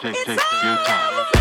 take, take, take your time.